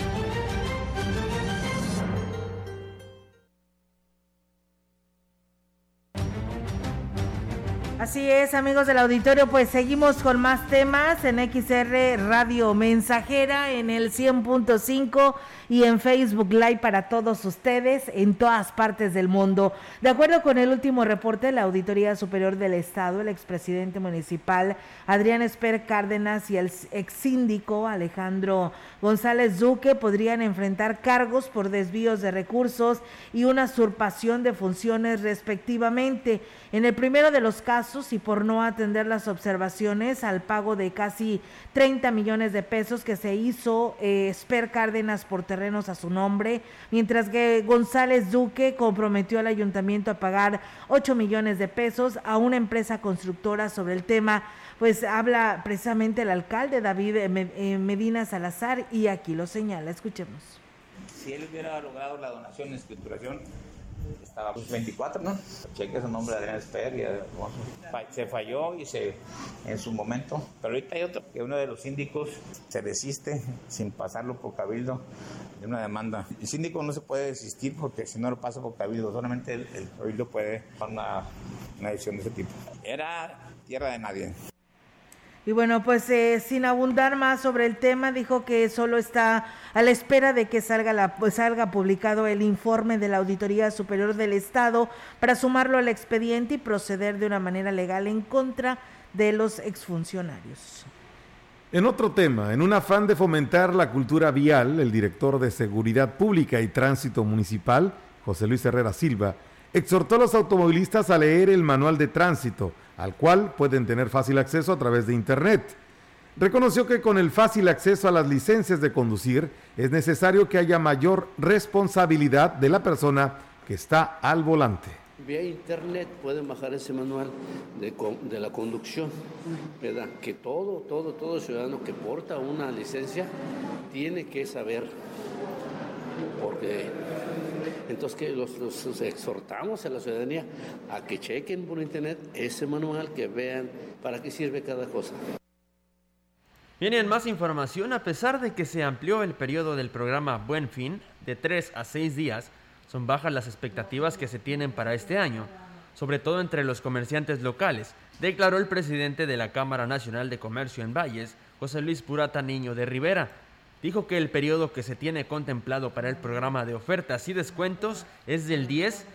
Así es, amigos del auditorio, pues seguimos con más temas en XR Radio Mensajera en el 100.5 y en Facebook Live para todos ustedes en todas partes del mundo. De acuerdo con el último reporte de la Auditoría Superior del Estado, el expresidente municipal Adrián Esper Cárdenas y el ex síndico Alejandro González Duque podrían enfrentar cargos por desvíos de recursos y una usurpación de funciones respectivamente. En el primero de los casos y por no atender las observaciones al pago de casi 30 millones de pesos que se hizo eh, Cárdenas por terrenos a su nombre, mientras que González Duque comprometió al ayuntamiento a pagar 8 millones de pesos a una empresa constructora sobre el tema, pues habla precisamente el alcalde David eh, Medina Salazar y aquí lo señala, escuchemos. Si él hubiera logrado la donación en escrituración, estaba pues 24, ¿no? Cheque su nombre Adrián Esper y se falló y se en su momento. Pero ahorita hay otro que uno de los síndicos se desiste sin pasarlo por cabildo de una demanda. El síndico no se puede desistir porque si no lo pasa por cabildo, solamente el, el cabildo puede tomar una, una decisión de ese tipo. Era tierra de nadie. Y bueno, pues eh, sin abundar más sobre el tema, dijo que solo está a la espera de que salga, la, pues, salga publicado el informe de la Auditoría Superior del Estado para sumarlo al expediente y proceder de una manera legal en contra de los exfuncionarios. En otro tema, en un afán de fomentar la cultura vial, el director de Seguridad Pública y Tránsito Municipal, José Luis Herrera Silva, exhortó a los automovilistas a leer el manual de tránsito al cual pueden tener fácil acceso a través de Internet. Reconoció que con el fácil acceso a las licencias de conducir es necesario que haya mayor responsabilidad de la persona que está al volante. Vía internet pueden bajar ese manual de, la conducción, ¿verdad? Que todo, todo, todo ciudadano que porta una licencia tiene que saber, porque entonces, que los, exhortamos a la ciudadanía a que chequen por internet ese manual, que vean para qué sirve cada cosa. Vienen más información, a pesar de que se amplió el periodo del programa Buen Fin de 3 a 6 días, son bajas las expectativas que se tienen para este año, sobre todo entre los comerciantes locales, declaró el presidente de la Cámara Nacional de Comercio en Valles, José Luis Purata Niño de Rivera dijo que el periodo que se tiene contemplado para el programa de ofertas y descuentos es del 10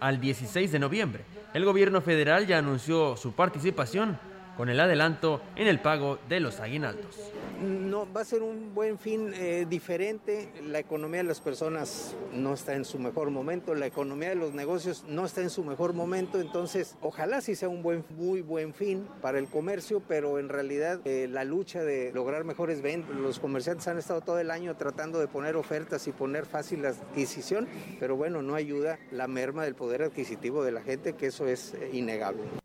al 16 de noviembre. El gobierno federal ya anunció su participación con el adelanto en el pago de los aguinaldos. No, va a ser un buen fin eh, diferente. La economía de las personas no está en su mejor momento, la economía de los negocios no está en su mejor momento, entonces ojalá sí sea un buen, muy buen fin para el comercio, pero en realidad eh, la lucha de lograr mejores ventas, los comerciantes han estado todo el año tratando de poner ofertas y poner fácil la adquisición, pero bueno, no ayuda la merma del poder adquisitivo de la gente, que eso es eh, innegable.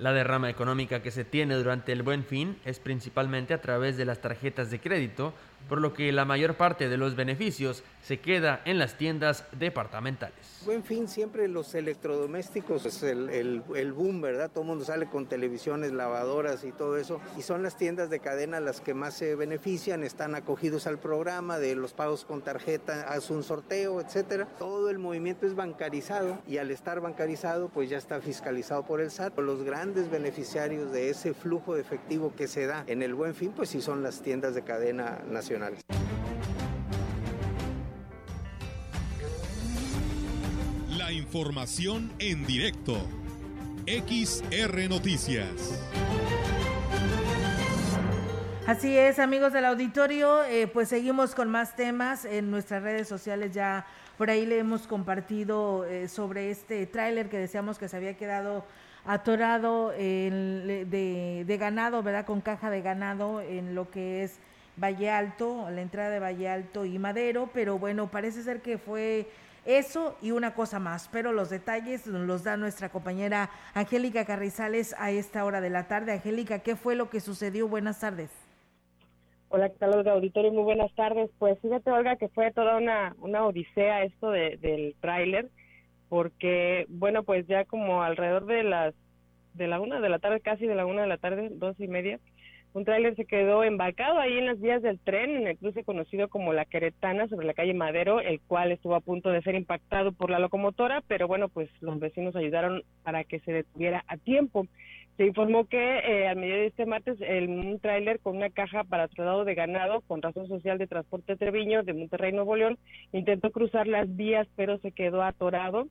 La derrama económica que se tiene durante el buen fin es principalmente a través de las tarjetas de crédito, por lo que la mayor parte de los beneficios se queda en las tiendas departamentales. Buen fin, siempre los electrodomésticos es el, el, boom, ¿verdad? Todo el mundo sale con televisiones, lavadoras y todo eso. Y son las tiendas de cadena las que más se benefician, están acogidos al programa de los pagos con tarjeta, hace un sorteo, etcétera. Todo el movimiento es bancarizado y al estar bancarizado, pues ya está fiscalizado por el SAT. Los grandes beneficiarios de ese flujo de efectivo que se da en el buen fin, pues sí son las tiendas de cadena nacionales. información en directo. XR Noticias. Así es, amigos del auditorio, eh, pues seguimos con más temas en nuestras redes sociales ya. Por ahí le hemos compartido eh, sobre este tráiler que decíamos que se había quedado atorado de, ganado, ¿verdad? Con caja de ganado en lo que es Valle Alto, la entrada de Valle Alto y Madero, pero bueno, parece ser que fue eso y una cosa más, pero los detalles los da nuestra compañera Angélica Carrizales a esta hora de la tarde. Angélica, ¿qué fue lo que sucedió? Buenas tardes. Hola, ¿qué tal, Olga Auditorio? Muy buenas tardes. Pues fíjate, Olga, que fue toda una, una odisea esto de, del tráiler, porque, bueno, pues ya como alrededor de las de la una de la tarde, casi de la una de la tarde, dos y media, un tráiler se quedó embarcado ahí en las vías del tren, en el cruce conocido como La Queretana, sobre la calle Madero, el cual estuvo a punto de ser impactado por la locomotora, pero bueno, pues los vecinos ayudaron para que se detuviera a tiempo. Se informó que eh, al mediodía de este martes el, un tráiler con una caja para traslado de ganado con razón social de transporte Treviño de Monterrey, Nuevo León, intentó cruzar las vías, pero se quedó atorado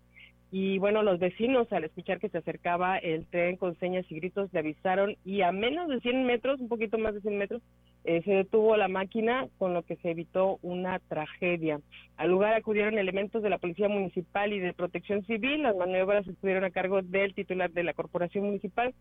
y bueno, los vecinos al escuchar que se acercaba el tren con señas y gritos le avisaron y a menos de 100 metros, un poquito más de 100 metros, eh, se detuvo la máquina con lo que se evitó una tragedia. Al lugar acudieron elementos de la Policía Municipal y de Protección Civil. Las maniobras estuvieron a cargo del titular de la Corporación Municipal,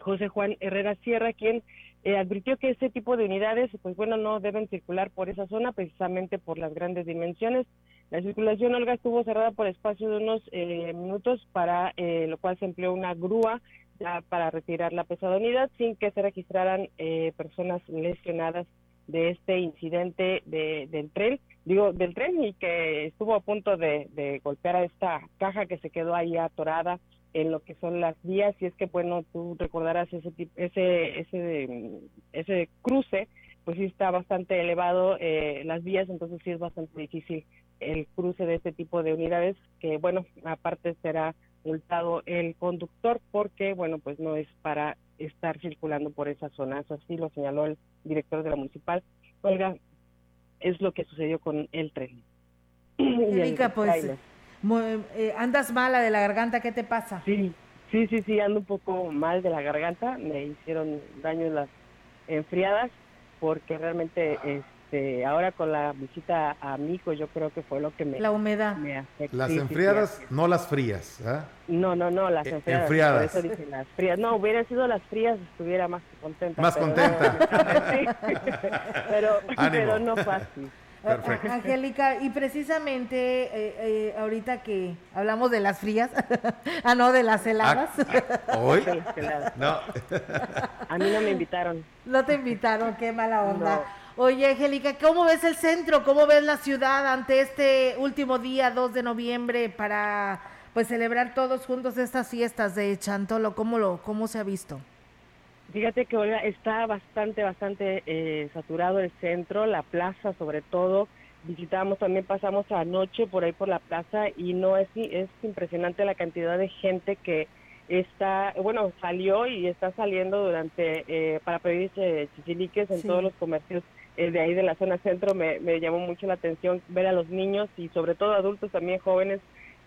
José Juan Herrera Sierra, quien eh, advirtió que este tipo de unidades, pues bueno, no deben circular por esa zona precisamente por las grandes dimensiones. La circulación, Olga, estuvo cerrada por espacio de unos eh, minutos, para eh, lo cual se empleó una grúa ya para retirar la pesada unidad sin que se registraran eh, personas lesionadas de este incidente de, del tren, digo, del tren y que estuvo a punto de, de golpear a esta caja que se quedó ahí atorada en lo que son las vías. Y es que bueno tú recordarás ese ese ese ese cruce pues sí está bastante elevado eh, las vías entonces sí es bastante difícil el cruce de este tipo de unidades, que bueno, aparte será multado el conductor porque, bueno, pues no es para estar circulando por esa zona. Eso así lo señaló el director de la municipal. Olga, es lo que sucedió con el tren. Erika, pues eh, andas mala de la garganta, ¿qué te pasa? Sí, sí, sí, sí, ando un poco mal de la garganta, me hicieron daño las enfriadas porque realmente este ahora con la visita a Mico yo creo que fue lo que me la humedad me afectó. las enfriadas no las frías ¿ah? no no no las enfriadas, enfriadas. Por eso dicen las frías no hubiera sido las frías estuviera más contenta más pero, contenta pero, pero no fácil Perfecto. Angélica, y precisamente eh, eh, ahorita que hablamos de las frías, ah, no, de las heladas. Ah, ¿Hoy? No. A mí no me invitaron. No te invitaron, qué mala onda. Oye, Angélica, ¿cómo ves el centro? ¿Cómo ves la ciudad ante este último día, 2 de noviembre, para pues celebrar todos juntos estas fiestas de Chantolo? ¿Cómo, lo, cómo se ha visto? Fíjate que Olga está bastante, bastante eh, saturado el centro, la plaza sobre todo. Visitamos también, pasamos anoche por ahí por la plaza y no es, es impresionante la cantidad de gente que está, bueno, salió y está saliendo durante, eh, para pedir eh, chichiliques en Sí. todos los comercios eh, de ahí de la zona centro. Me, me llamó mucho la atención ver a los niños y sobre todo adultos también jóvenes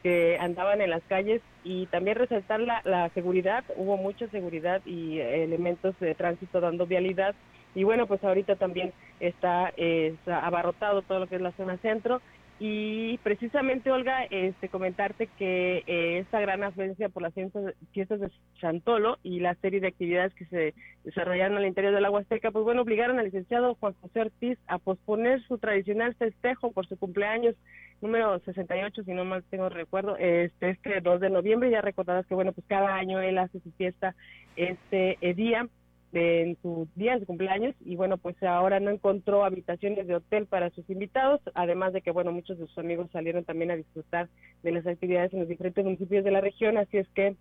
que andaban en las calles y también resaltar la, la seguridad, hubo mucha seguridad y eh, elementos de tránsito dando vialidad y bueno, pues ahorita también está, eh, está abarrotado todo lo que es la zona centro y precisamente Olga, este comentarte que eh, esta gran afluencia por las fiestas, de Chantolo y la serie de actividades que se desarrollaron al interior de la Huasteca, pues bueno, obligaron al licenciado Juan José Ortiz a posponer su tradicional festejo por su cumpleaños número 68, si no mal tengo recuerdo, este, este 2 de noviembre. Ya recordarás que, bueno, pues cada año él hace su fiesta este eh, día, en su día de su cumpleaños, y bueno, pues ahora no encontró habitaciones de hotel para sus invitados, además de que, bueno, muchos de sus amigos salieron también a disfrutar de las actividades en los diferentes municipios de la región, así es que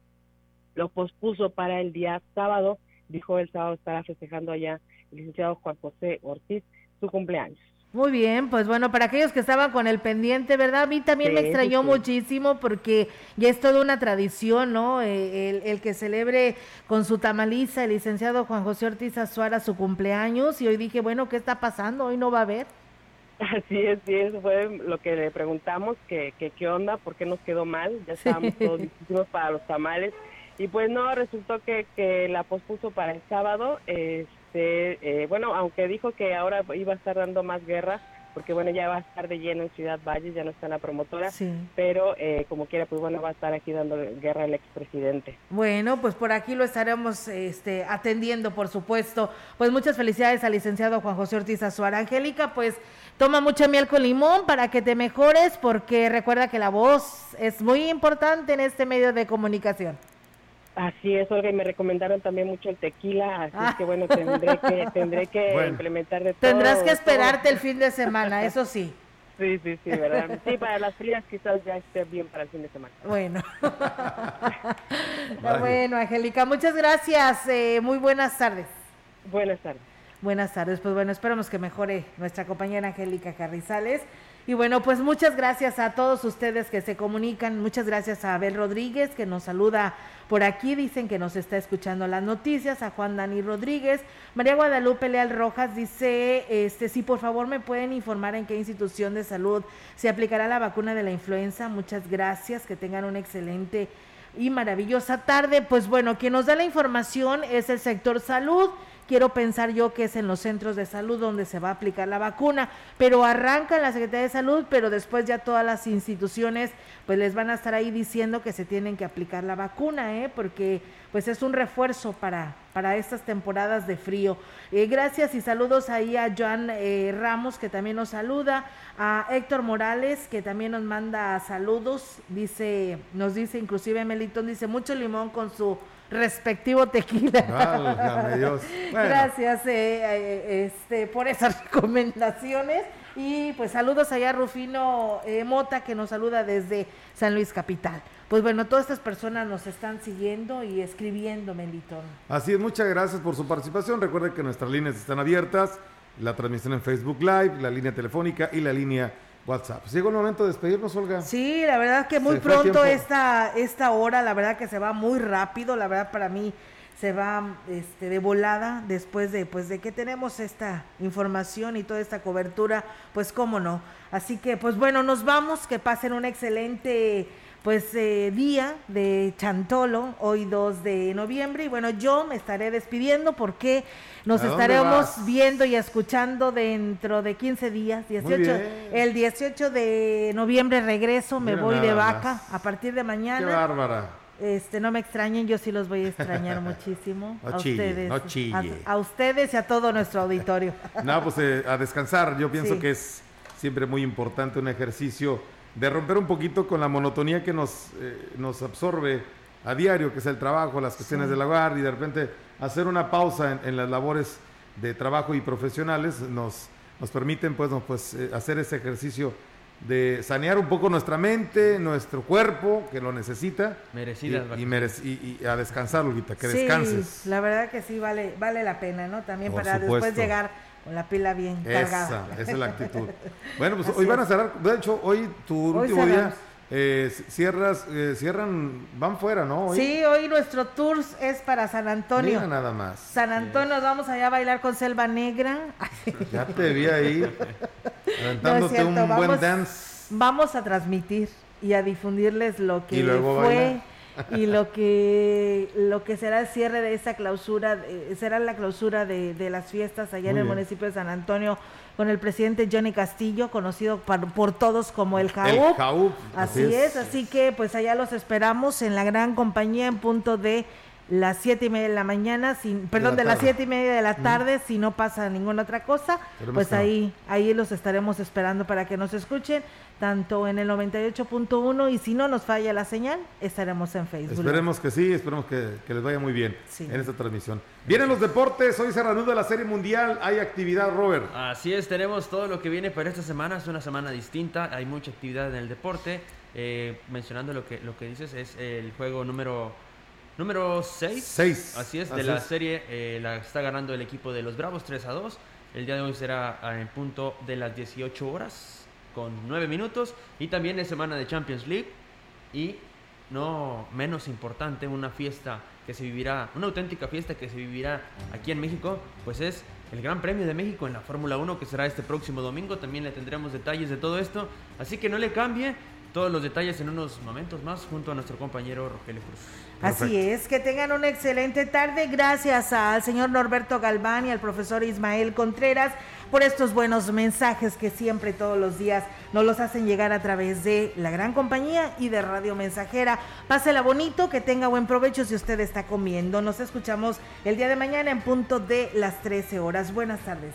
lo pospuso para el día sábado, dijo el sábado estará festejando allá el licenciado Juan José Ortiz su cumpleaños. Muy bien, pues bueno, para aquellos que estaban con el pendiente, ¿verdad? A mí también Sí, me extrañó sí. muchísimo porque ya es toda una tradición, ¿no? Eh, el, el que celebre con su tamaliza el licenciado Juan José Ortiz Azuara su cumpleaños y hoy dije, bueno, ¿qué está pasando? Hoy no va a haber. Así es, sí, eso fue lo que le preguntamos, que, que qué onda, por qué nos quedó mal, ya estábamos todos listísimos para los tamales, y pues no, resultó que, que la pospuso para el sábado, este, eh, bueno, aunque dijo que ahora iba a estar dando más guerra, porque bueno, ya va a estar de lleno en Ciudad Valle, ya no está en la promotora, Sí. pero eh, como quiera, pues bueno, va a estar aquí dando guerra al expresidente. Bueno, pues por aquí lo estaremos este, atendiendo, por supuesto. Pues muchas felicidades al licenciado Juan José Ortiz Azuara. Angélica, pues toma mucha miel con limón para que te mejores, porque recuerda que la voz es muy importante en este medio de comunicación. Así es, Olga, y me recomendaron también mucho el tequila, así Ah. es que bueno, tendré que, tendré que Bueno. implementar de todo. Tendrás que todo. esperarte el fin de semana, eso sí. Sí, sí, sí, ¿verdad? Sí, para las frías quizás ya esté bien para el fin de semana. Bueno. Vale. bueno, Angélica, muchas gracias. eh, muy buenas tardes. Buenas tardes. Buenas tardes. Pues bueno, esperamos que mejore nuestra compañera Angélica Carrizales. Y bueno, pues muchas gracias a todos ustedes que se comunican. Muchas gracias a Abel Rodríguez que nos saluda por aquí. Dicen que nos está escuchando las noticias. A Juan Dani Rodríguez. María Guadalupe Leal Rojas dice, este, sí, por favor me pueden informar en qué institución de salud se aplicará la vacuna de la influenza. Muchas gracias. Que tengan un excelente y maravillosa tarde. Pues bueno, quien nos da la información es el sector salud. Quiero pensar yo que es en los centros de salud donde se va a aplicar la vacuna, pero arranca en la Secretaría de Salud, pero después ya todas las instituciones pues les van a estar ahí diciendo que se tienen que aplicar la vacuna, ¿eh? porque pues es un refuerzo para, para estas temporadas de frío. Eh, gracias y saludos ahí a Joan eh, Ramos que también nos saluda, a Héctor Morales que también nos manda saludos, dice, nos dice inclusive Melitón, dice mucho limón con su respectivo tequila. Válgame Dios. Bueno. Gracias eh, eh, este, por esas recomendaciones. Y pues saludos allá a Rufino eh, Mota que nos saluda desde San Luis Capital. Pues bueno, todas estas personas nos están siguiendo y escribiendo, Melitón. Así es, muchas gracias por su participación. Recuerden que nuestras líneas están abiertas, la transmisión en Facebook Live, la línea telefónica y la línea WhatsApp. Pues llegó el momento de despedirnos, Olga. Sí, la verdad que muy pronto esta, esta hora, la verdad que se va muy rápido, la verdad para mí se va este, de volada después de, pues, de que tenemos esta información y toda esta cobertura, pues cómo no. Así que, pues bueno, nos vamos, que pasen un excelente pues eh, día de Chantolo, hoy 2 de noviembre, y bueno, yo me estaré despidiendo porque nos ¿A dónde estaremos vas? viendo y escuchando dentro de 15 días, 18, bien. el 18 de noviembre regreso, me Mira voy de vaca a partir de Qué mañana. bárbara. Este, no me extrañen, yo sí los voy a extrañar muchísimo. No a chille, ustedes. no chille. A, a ustedes y a todo nuestro auditorio. No, pues eh, a descansar. Yo pienso Sí. que es siempre muy importante un ejercicio de romper un poquito con la monotonía que nos, eh, nos absorbe a diario, que es el trabajo, las cuestiones Sí. del hogar, y de repente hacer una pausa en, en las labores de trabajo y profesionales nos, nos permiten pues, no, pues eh, hacer ese ejercicio de sanear un poco nuestra mente, nuestro cuerpo, que lo necesita. Merecidas Y, y, merec- y- y a descansar, Olguita, que Sí, descanses. la verdad que sí vale, vale la pena, ¿no? También Por para después llegar con la pila bien cargada. esa es la actitud. Bueno, pues Así hoy van a cerrar, de hecho, hoy tu Hoy último día, eh, cierras, eh, cierran, van fuera, ¿no? Hoy. Sí, hoy nuestro tour es para San Antonio. Mira nada más. San Antonio, nos vamos allá a bailar con Selva Negra. Ya te vi ahí, aventándote cierto, un vamos- buen dance. Vamos a transmitir y a difundirles lo que Y luego fue. Y lo que lo que será el cierre de esta clausura, eh, será la clausura de, de las fiestas allá en el bien. municipio de San Antonio con el presidente Johnny Castillo, conocido par- por, todos como el El Jaúb. Jaúb, Así es, así que pues allá los esperamos en la gran compañía en punto de las siete y media de la mañana, sin, perdón, la de, las siete y media de la tarde, si no pasa ninguna otra cosa, Esperemos pues ahí, ahí los estaremos esperando para que nos escuchen, tanto en el 98.1 y si no nos falla la señal, estaremos en Facebook. Esperemos que sí, esperemos que, que les vaya muy bien Sí. en esta transmisión. Vienen los deportes, hoy se reanuda la Serie Mundial, hay actividad, Robert. Así es, tenemos todo lo que viene para esta semana. Es una semana distinta, hay mucha actividad en el deporte. Eh, mencionando lo que, lo que dices, es el juego número número 6. Seis, Así es, de así la es. serie eh, la está ganando el equipo de los Bravos 3 a 2. El día de hoy será ah, en punto de las 18 horas con 9 minutos. Y también es semana de Champions League. Y no menos importante, una fiesta que se vivirá, una auténtica fiesta que se vivirá aquí en México, pues es el Gran Premio de México en la Fórmula 1 que será este próximo domingo. También le tendremos detalles de todo esto. Así que no le cambie todos los detalles en unos momentos más junto a nuestro compañero Rogelio Cruz. Así es, que tengan una excelente tarde. Gracias al señor Norberto Galván y al profesor Ismael Contreras por estos buenos mensajes que siempre todos los días nos los hacen llegar a través de la gran compañía y de Radio Mensajera. Pásela bonito, que tenga buen provecho si usted está comiendo. Nos escuchamos el día de mañana en punto de las 13 horas. Buenas tardes.